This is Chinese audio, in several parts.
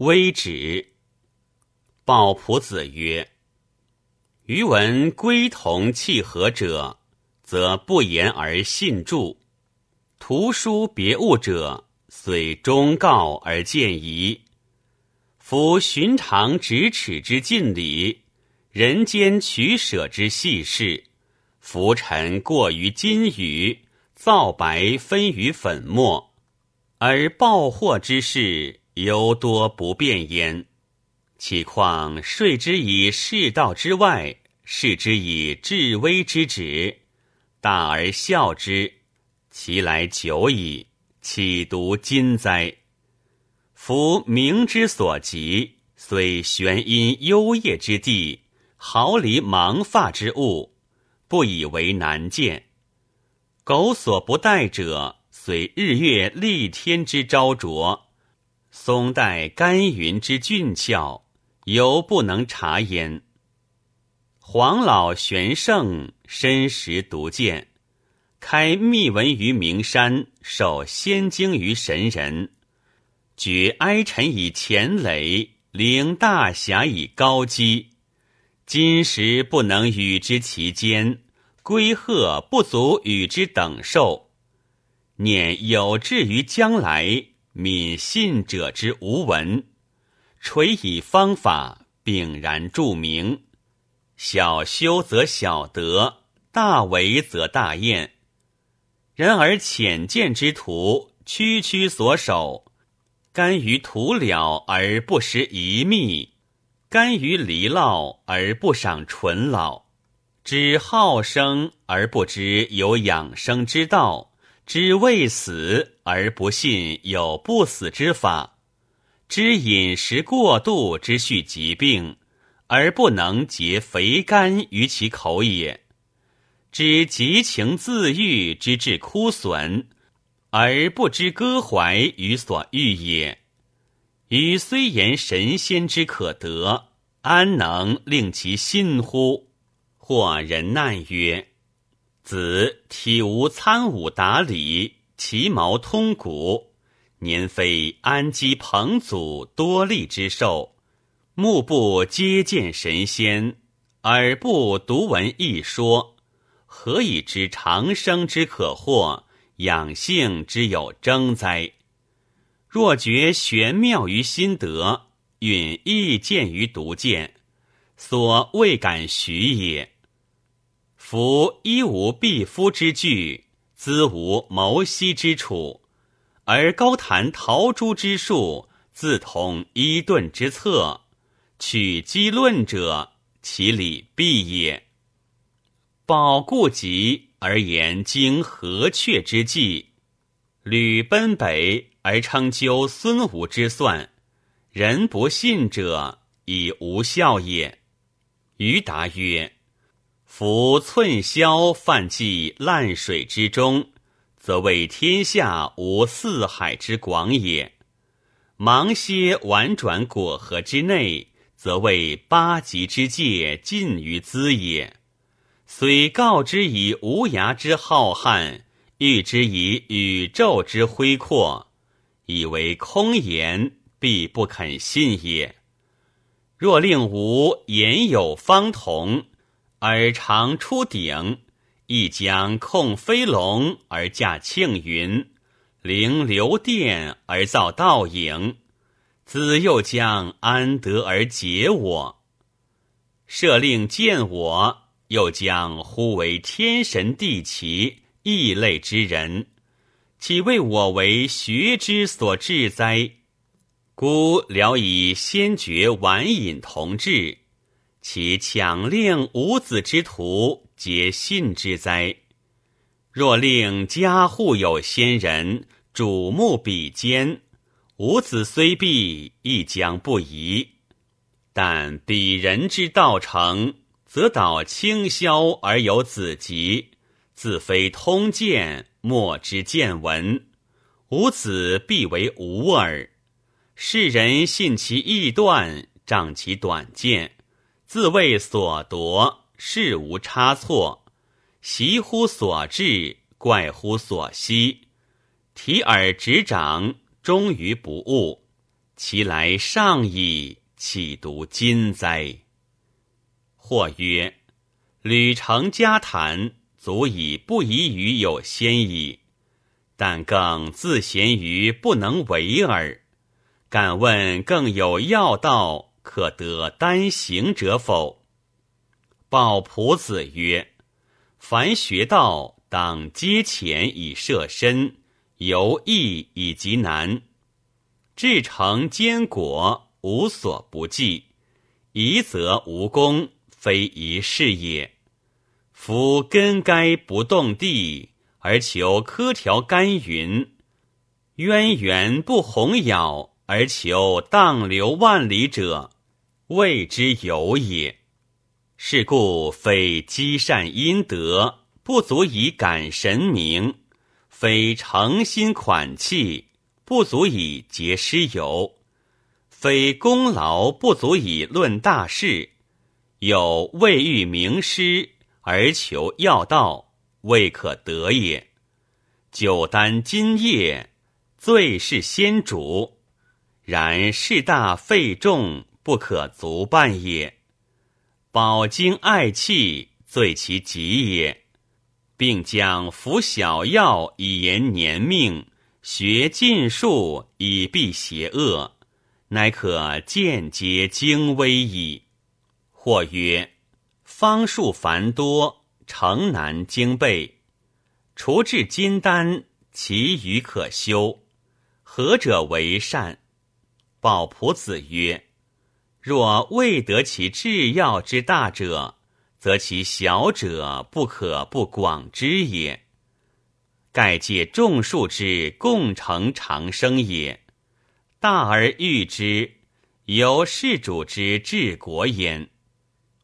微止。鲍仆子曰：“余闻归同契合者，则不言而信著；图书别物者，虽忠告而见疑。夫寻常咫尺之近理，人间取舍之细事，浮尘过于金羽，皂白分于粉末，而报祸之事，尤多不便焉。”岂况睡之以世道之外，视之以至微之旨，大而笑之，其来久矣，岂独今哉？夫明之所及，虽玄阴幽夜之地，毫厘芒发之物，不以为难见；苟所不待者，虽日月丽天之昭灼，松带干云之俊俏。犹不能察焉。黄老玄圣深识独见，开密文于名山，受仙经于神人，举哀臣以前累，领大侠以高基。今时不能与之其间，归鹤不足与之等寿。念有志于将来，敏信者之无闻。垂以方法，炳然著名。小修则小德，大为则大验。然而浅见之徒，区区所守，甘于徒了而不识遗密，甘于离烙而不赏纯老，知好生而不知有养生之道，知未死而不信有不死之法。知饮食过度之续疾病，而不能结肥甘于其口也；知急情自愈之致枯损，而不知割怀于所欲也。予虽言神仙之可得，安能令其信乎？或人难曰：“子体无参五达理，其毛通骨。”年非安基彭祖多利之寿，目不接见神仙，耳不独闻一说，何以知长生之可获，养性之有征哉？若觉玄妙于心得，允意见于独见，所未敢许也。夫一无必夫之具，兹无谋息之处。而高谈陶朱之术，自通伊顿之策，取机论者，其理必也。保固急而言经何阙之计，屡奔北而称究孙吴之算，人不信者，以无效也。余答曰：夫寸箫泛迹烂水之中。则为天下无四海之广也；忙歇婉转果核之内，则为八极之界尽于兹也。虽告之以无涯之浩瀚，喻之以宇宙之恢阔，以为空言，必不肯信也。若令吾言有方同，而常出鼎。亦将控飞龙而驾庆云，凌流电而造倒影，子又将安得而解我？设令见我，又将呼为天神地奇异类之人，岂为我为学之所致哉？孤聊以先觉晚饮同志，其强令五子之徒。皆信之哉？若令家户有先人，主目比肩，吾子虽毙，亦将不疑。但彼人之道成，则导清霄而有子集，自非通鉴，莫之见闻。吾子必为无耳。世人信其臆断，仗其短见，自谓所夺。事无差错，习乎所至，怪乎所惜。提而执掌，终于不悟。其来上矣，岂独今哉？或曰：吕成家谈，足以不疑于有先矣。但更自嫌于不能为耳。敢问更有要道可得单行者否？鲍仆子曰：凡学道，当阶浅以设身，由易以及难。至诚坚果，无所不济；疑则无功，非一事也。夫根该不动地，而求苛条干云；渊源不洪杳，而求荡流万里者，谓之有也。是故非积善阴德，不足以感神明；非诚心款气。不足以结师友，非功劳不足以论大事。有未遇名师而求要道，未可得也。九丹今夜，最是先主。然事大费重，不可足办也。饱经爱气，最其极也，并将服小药以延年命。学禁术以避邪恶，乃可间接精微矣。或曰：方术繁多，诚难精备。除治金丹，其余可修。何者为善？鲍仆子曰：若未得其制药之大者，则其小者不可不广之也。盖借众数之共成长生也，大而欲之，由事主之治国焉。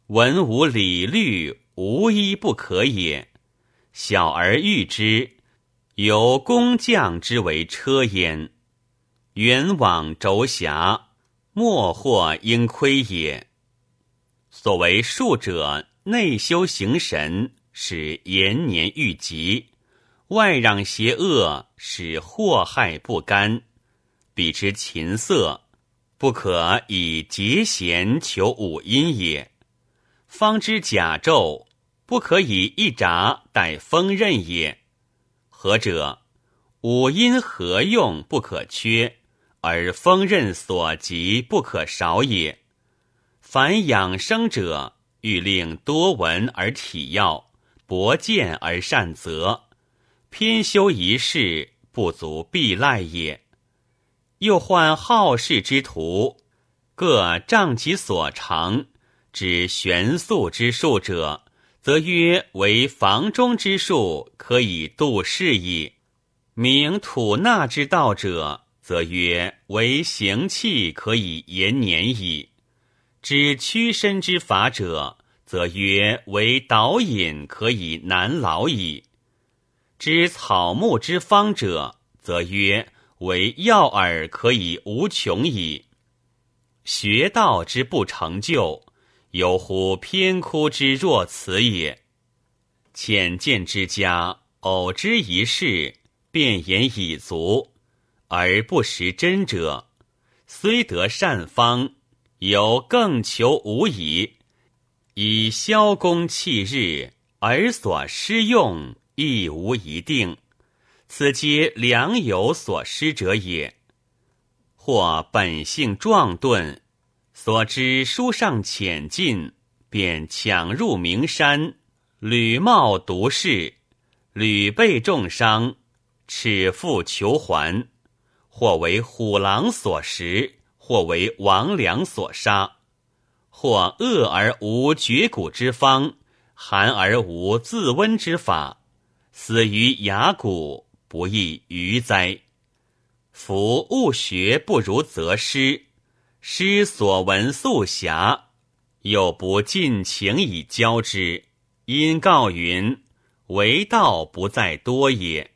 文无礼律，无一不可也；小而欲之，由工匠之为车焉。远往轴狭，莫或应亏也。所谓术者，内修行神，使延年愈吉。外攘邪恶，使祸害不干。彼之琴瑟，不可以节弦求五音也；方知甲胄，不可以一札待锋刃也。何者？五音何用不可缺，而锋刃所及不可少也。凡养生者，欲令多闻而体要，博见而善则。偏修一事，不足必赖也。又患好事之徒，各仗其所长，指玄素之术者，则曰为房中之术，可以度世矣；明吐纳之道者，则曰为行气，可以延年矣；知屈身之法者，则曰为导引，可以难老矣。知草木之方者，则曰为药饵，可以无穷矣。学道之不成就，有乎偏枯之若此也。浅见之家，偶之一事，便言已足，而不识真者，虽得善方，有更求无疑，以消功弃日，而所施用。亦无一定，此皆良友所失者也。或本性壮钝，所知书上浅近，便抢入名山，屡冒毒誓，屡被重伤，耻复求还。或为虎狼所食，或为王良所杀，或恶而无绝骨之方，寒而无自温之法。死于崖谷，不亦愚哉？夫物学不如则师，师所闻素狭，又不尽情以教之。因告云：为道不在多也。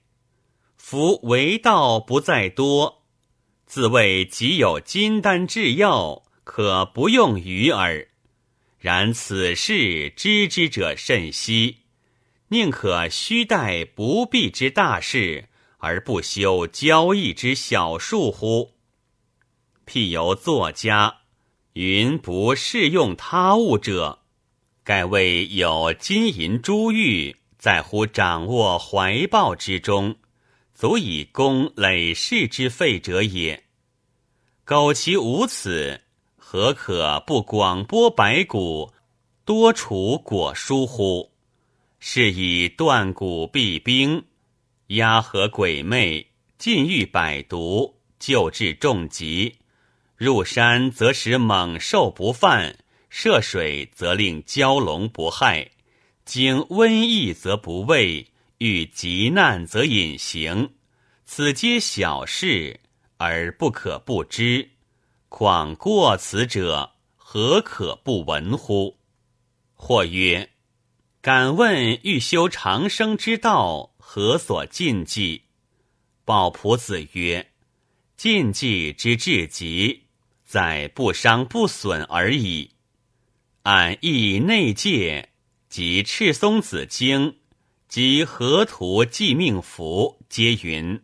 夫为道不在多，自谓己有金丹制药，可不用于耳。然此事知之者甚稀。宁可虚待不必之大事，而不修交易之小术乎？譬由作家云不适用他物者，盖谓有金银珠玉在乎掌握怀抱之中，足以供累世之费者也。苟其无此，何可不广播白骨，多储果蔬乎？是以断骨避兵，压合鬼魅，禁欲百毒，救治重疾。入山则使猛兽不犯，涉水则令蛟龙不害。经瘟疫则不畏，遇急难则隐形。此皆小事，而不可不知。况过此者，何可不闻乎？或曰。敢问欲修长生之道，何所禁忌？鲍仆子曰：禁忌之至极，在不伤不损而已。按义内戒，及赤松子经，及河图记命符，皆云：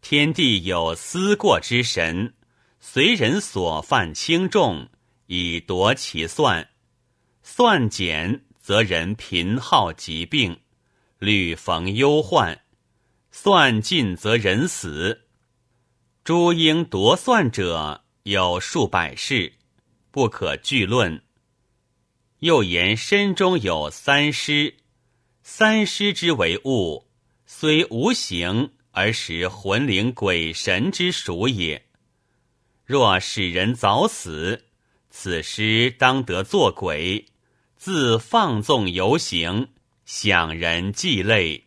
天地有思过之神，随人所犯轻重，以夺其算，算减。则人贫好疾病，屡逢忧患；算尽则人死。诸应夺算者有数百事，不可具论。又言身中有三尸，三尸之为物，虽无形，而使魂灵鬼神之属也。若使人早死，此尸当得作鬼。自放纵游行，享人祭类，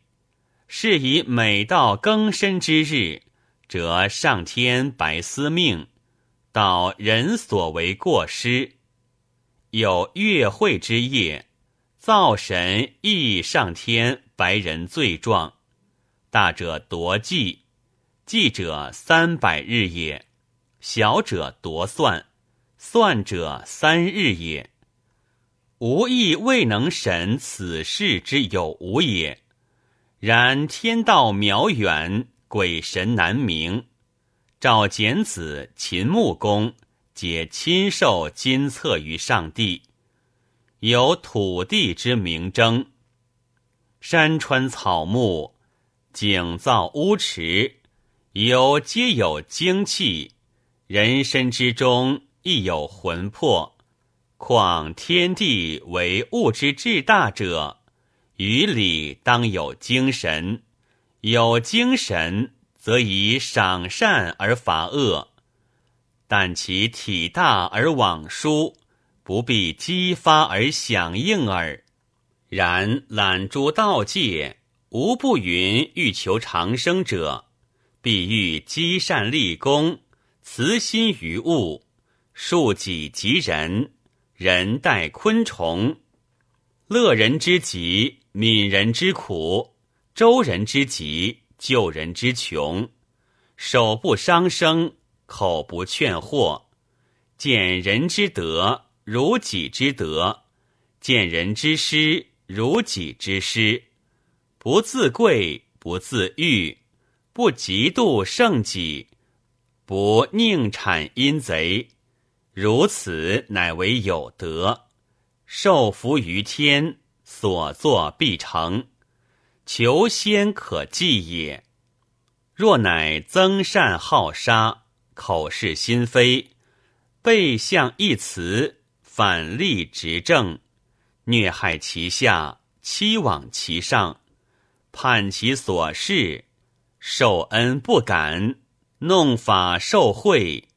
是以每到更深之日，则上天白司命，到人所为过失。有月会之夜，灶神亦上天白人罪状，大者夺祭，祭者三百日也；小者夺算，算者三日也。无亦未能审此事之有无也。然天道渺远，鬼神难明。赵简子、秦穆公皆亲受金册于上帝，有土地之名争。山川草木、景造屋池，有皆有精气；人身之中亦有魂魄。况天地为物之至大者，于理当有精神。有精神，则以赏善而罚恶；但其体大而往疏，不必激发而响应耳。然揽诸道界，无不云欲求长生者，必欲积善立功，慈心于物，恕己及人。人待昆虫，乐人之极，悯人之苦，周人之急，救人之穷。手不伤生，口不劝祸。见人之德，如己之德；见人之失，如己之失。不自贵，不自欲，不嫉妒胜己，不宁产阴贼。如此，乃为有德，受福于天，所作必成，求仙可济也。若乃增善好杀，口是心非，背向一词，反立执政，虐害其下，欺罔其上，叛其所事，受恩不敢，弄法受贿。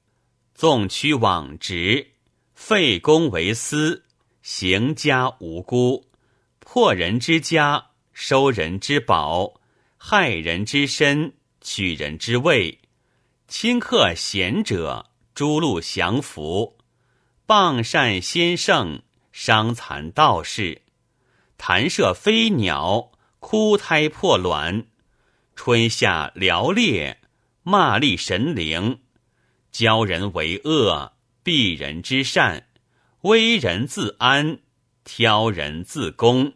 纵曲枉直，废公为私，行家无辜，破人之家，收人之宝，害人之身，取人之位，顷刻贤者，诸路降服，傍善先圣，伤残道士，弹射飞鸟，枯胎破卵，春夏寥烈，骂立神灵。教人为恶，避人之善；危人自安，挑人自攻。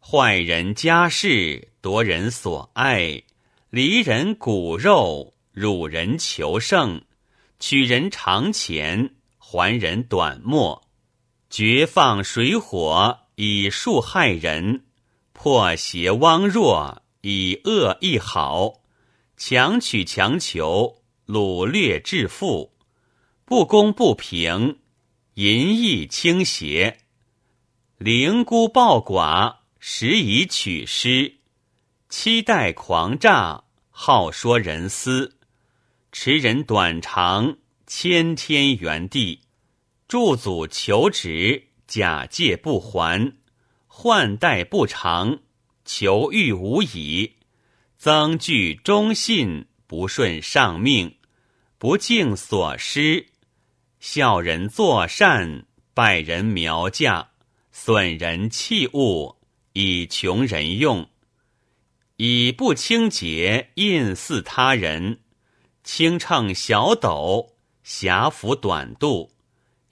坏人家事，夺人所爱；离人骨肉，辱人求胜。取人长钱，还人短墨，绝放水火以树害人，破邪汪弱以恶易好，强取强求，掳掠致富，不公不平，淫逸倾斜，凌孤暴寡，时以取失，期待狂诈，好说人私。持人短长，千天原地；助祖求职，假借不还；换代不长，求欲无已；增具忠信，不顺上命；不敬所施；孝人作善，败人苗嫁；损人器物，以穷人用；以不清洁，印似他人。轻秤小斗，狭服短度，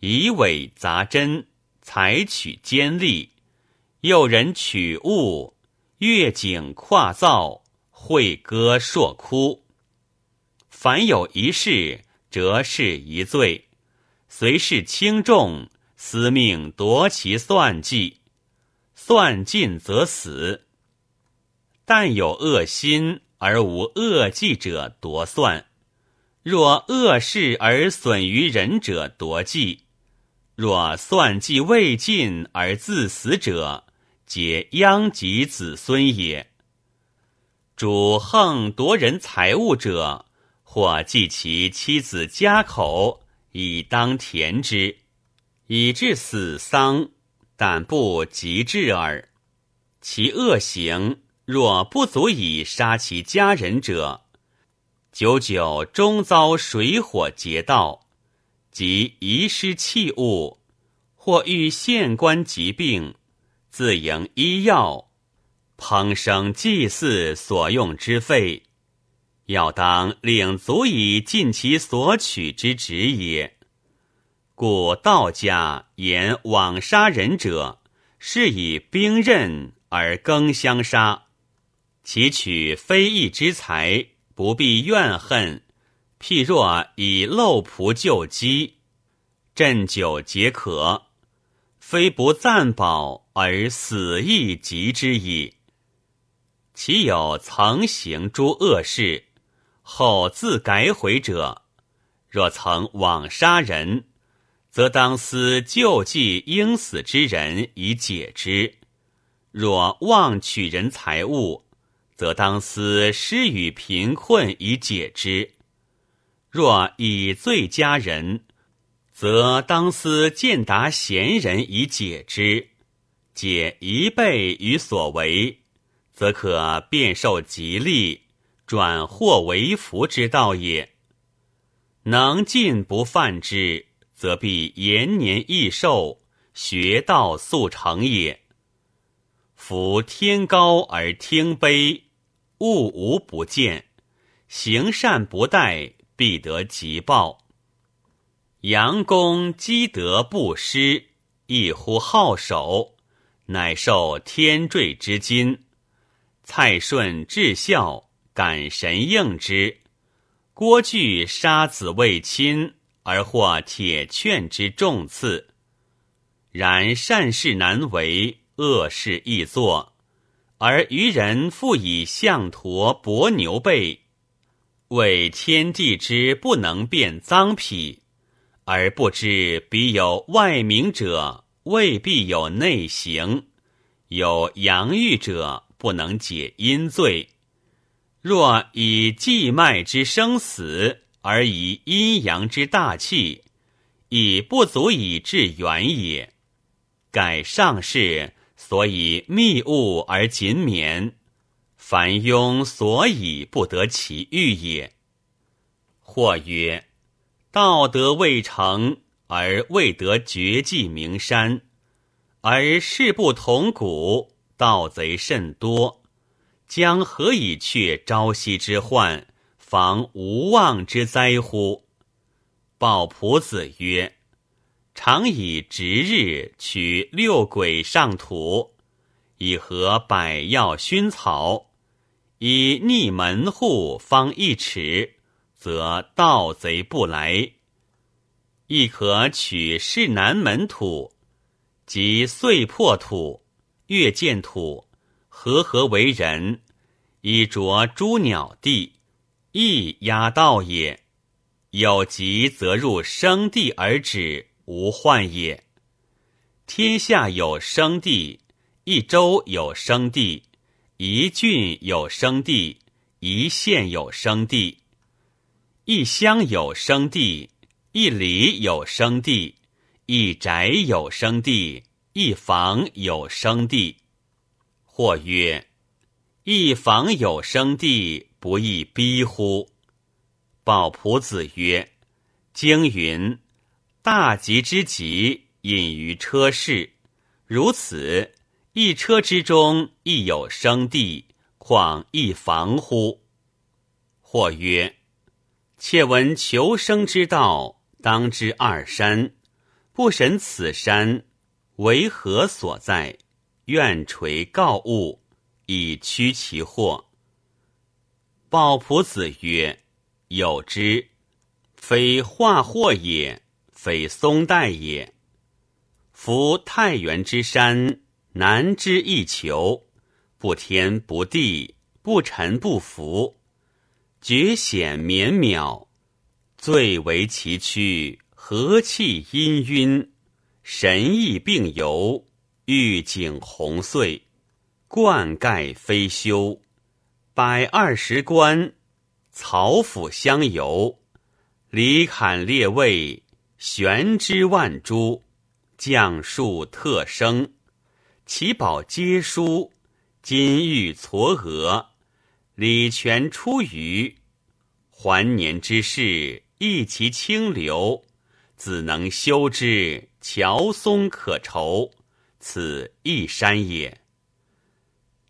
以伪杂真，采取尖利，诱人取物，越景跨造，会歌硕哭。凡有一事，则是一罪；随事轻重，司命夺其算计，算尽则死。但有恶心而无恶计者夺算。若恶事而损于人者夺计，若算计未尽而自死者，皆殃及子孙也。主横夺人财物者，或计其妻子家口以当田之，以致死丧，但不及至耳。其恶行若不足以杀其家人者，久久终遭水火劫道，即遗失器物，或遇县官疾病，自营医药，烹生祭祀所用之费，要当领足以尽其所取之职也。故道家言枉杀人者，是以兵刃而更相杀，其取非义之财。不必怨恨，譬若以漏仆救饥，鸩酒解渴，非不暂保而死亦及之矣。其有曾行诸恶事，后自改悔者，若曾枉杀人，则当思救济应死之人以解之；若妄取人财物，则当思施与贫困以解之；若以罪加人，则当思见达贤人以解之。解一倍于所为，则可变受吉利，转祸为福之道也。能进不犯之，则必延年益寿，学道速成也。夫天高而听卑。物无不见，行善不怠，必得吉报。阳公积德不失，一乎好守，乃受天坠之金。蔡顺至孝，感神应之。郭巨杀子为亲，而获铁券之重赐。然善事难为，恶事易作。而愚人复以象驼搏牛背，为天地之不能变脏癖，而不知彼有外明者，未必有内行；有阳欲者，不能解阴罪。若以季脉之生死，而以阴阳之大气，已不足以治元也。盖上士。所以密物而谨勉，凡庸所以不得其欲也。或曰：道德未成而未得绝迹名山，而事不同古，盗贼甚多，将何以却朝夕之患，防无妄之灾乎？鲍仆子曰。常以值日取六鬼上土，以合百药熏草，以逆门户方一尺，则盗贼不来。亦可取市南门土，即碎破土、月见土，合合为人，以着诸鸟地，亦压道也。有疾则入生地而止，无患也。天下有生地，一州有生地，一郡有生地，一县有生地。一乡有生地，一里有生地，一宅有生地，一房有生地。或曰：一房有生地，不亦逼乎？鲍仆子曰：经云，大吉之吉，隐于车室。如此，一车之中亦有生地，况一房乎？或曰。窃闻求生之道，当知二山。不审此山为何所在，愿垂告物，以驱其祸。鲍仆子曰：“有之，非化祸也，非松代也。夫太原之山，难之易求，不天不地，不沉不浮。”绝险绵渺，最为崎岖；和气氤氲，神意并游，玉景红碎，冠盖飞修，百二十关，曹府相游，李坎列位，玄之万株，将树特生，其宝皆殊，金玉嵯峨。礼泉出于还年之事，益其清流，子能修之，乔松可酬，此一山也。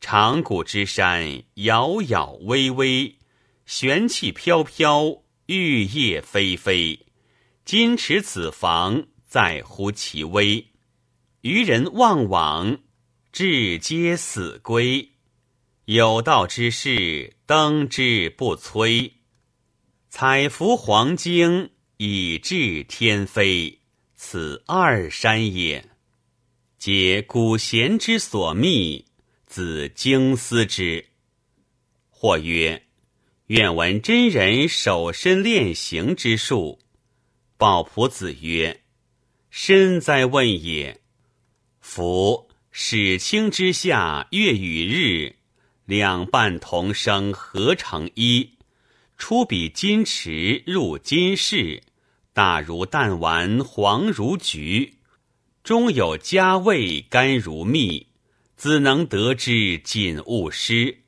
长谷之山，摇摇巍巍，玄气飘飘，玉叶霏霏。金池此房，在乎其微。渔人望往，至皆死归。有道之士，登之不摧；采服黄精，以至天飞。此二山也，皆古贤之所秘，子经思之。或曰：愿闻真人守身练行之术。鲍仆子曰：身哉问也！夫始清之下，月与日。两半同生，合成一。出比金池，入金室，大如弹丸，黄如菊。中有佳味，甘如蜜。子能得之，谨勿失。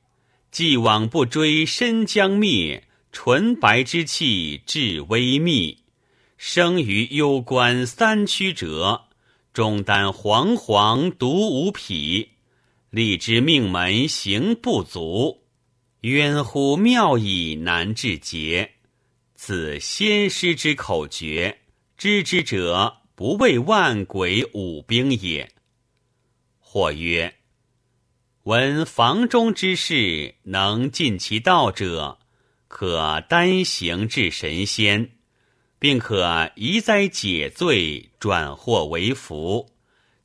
既往不追，身将灭。纯白之气，至微密。生于幽关三曲折，中丹惶惶，独无匹。力之命门行不足，渊乎妙矣难至节。此先师之口诀，知之者不畏万鬼五兵也。或曰：闻房中之事，能尽其道者，可单行至神仙，并可移灾解罪，转祸为福，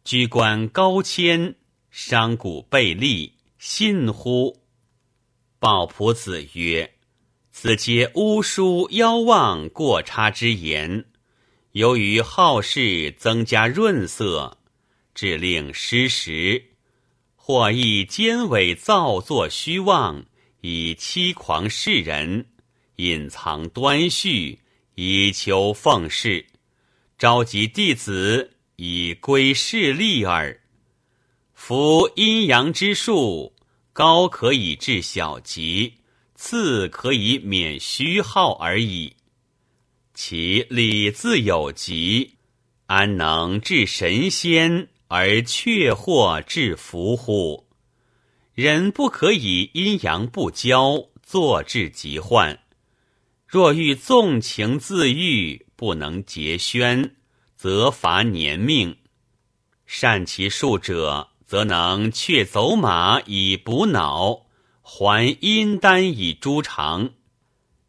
居官高迁。商贾贝利，信乎？鲍仆子曰：“此皆巫书妖妄过差之言。由于好事增加润色，致令失实；或亦奸伪造作虚妄，以欺狂世人，隐藏端绪，以求奉事，召集弟子以归势利耳。”夫阴阳之术，高可以治小疾，次可以免虚耗而已。其理自有极，安能治神仙而却或治福乎？人不可以阴阳不交，坐治疾患。若欲纵情自愈，不能节宣，则罚年命。善其术者。则能却走马以补脑，还阴丹以诛肠，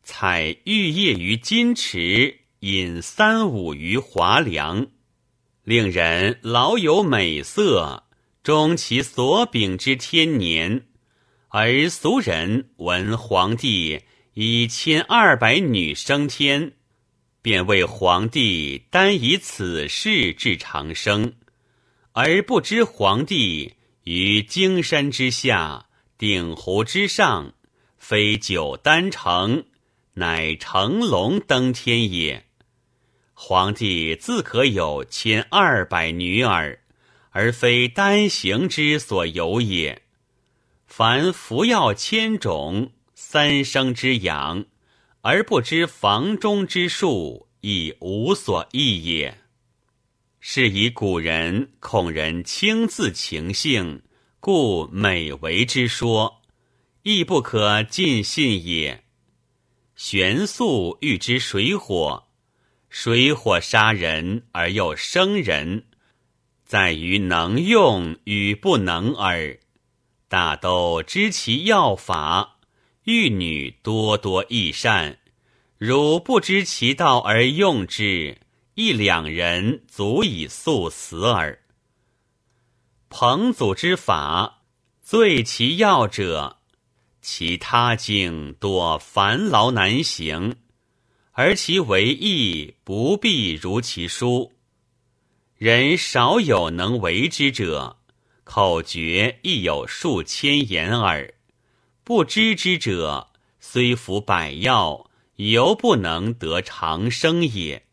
采玉液于金池饮三五余华梁，令人老有美色，终其所秉之天年。而俗人闻皇帝以千二百女升天，便为皇帝单以此事治长生，而不知皇帝于荆山之下，鼎湖之上，非九丹城。乃成龙登天也。皇帝自可有千二百女儿，而非单行之所有也。凡服药千种，三生之养，而不知房中之术，亦无所益也。是以古人恐人轻自情性，故美为之说，亦不可尽信也。玄素欲知水火，水火杀人而又生人，在于能用与不能耳。大都知其要法，玉女多多益善。如不知其道而用之，一两人足以速死耳。彭祖之法，最其要者。其他经多繁劳难行，而其为义不必如其书。人少有能为之者，口诀亦有数千言耳。不知之者，虽服百药，犹不能得长生也。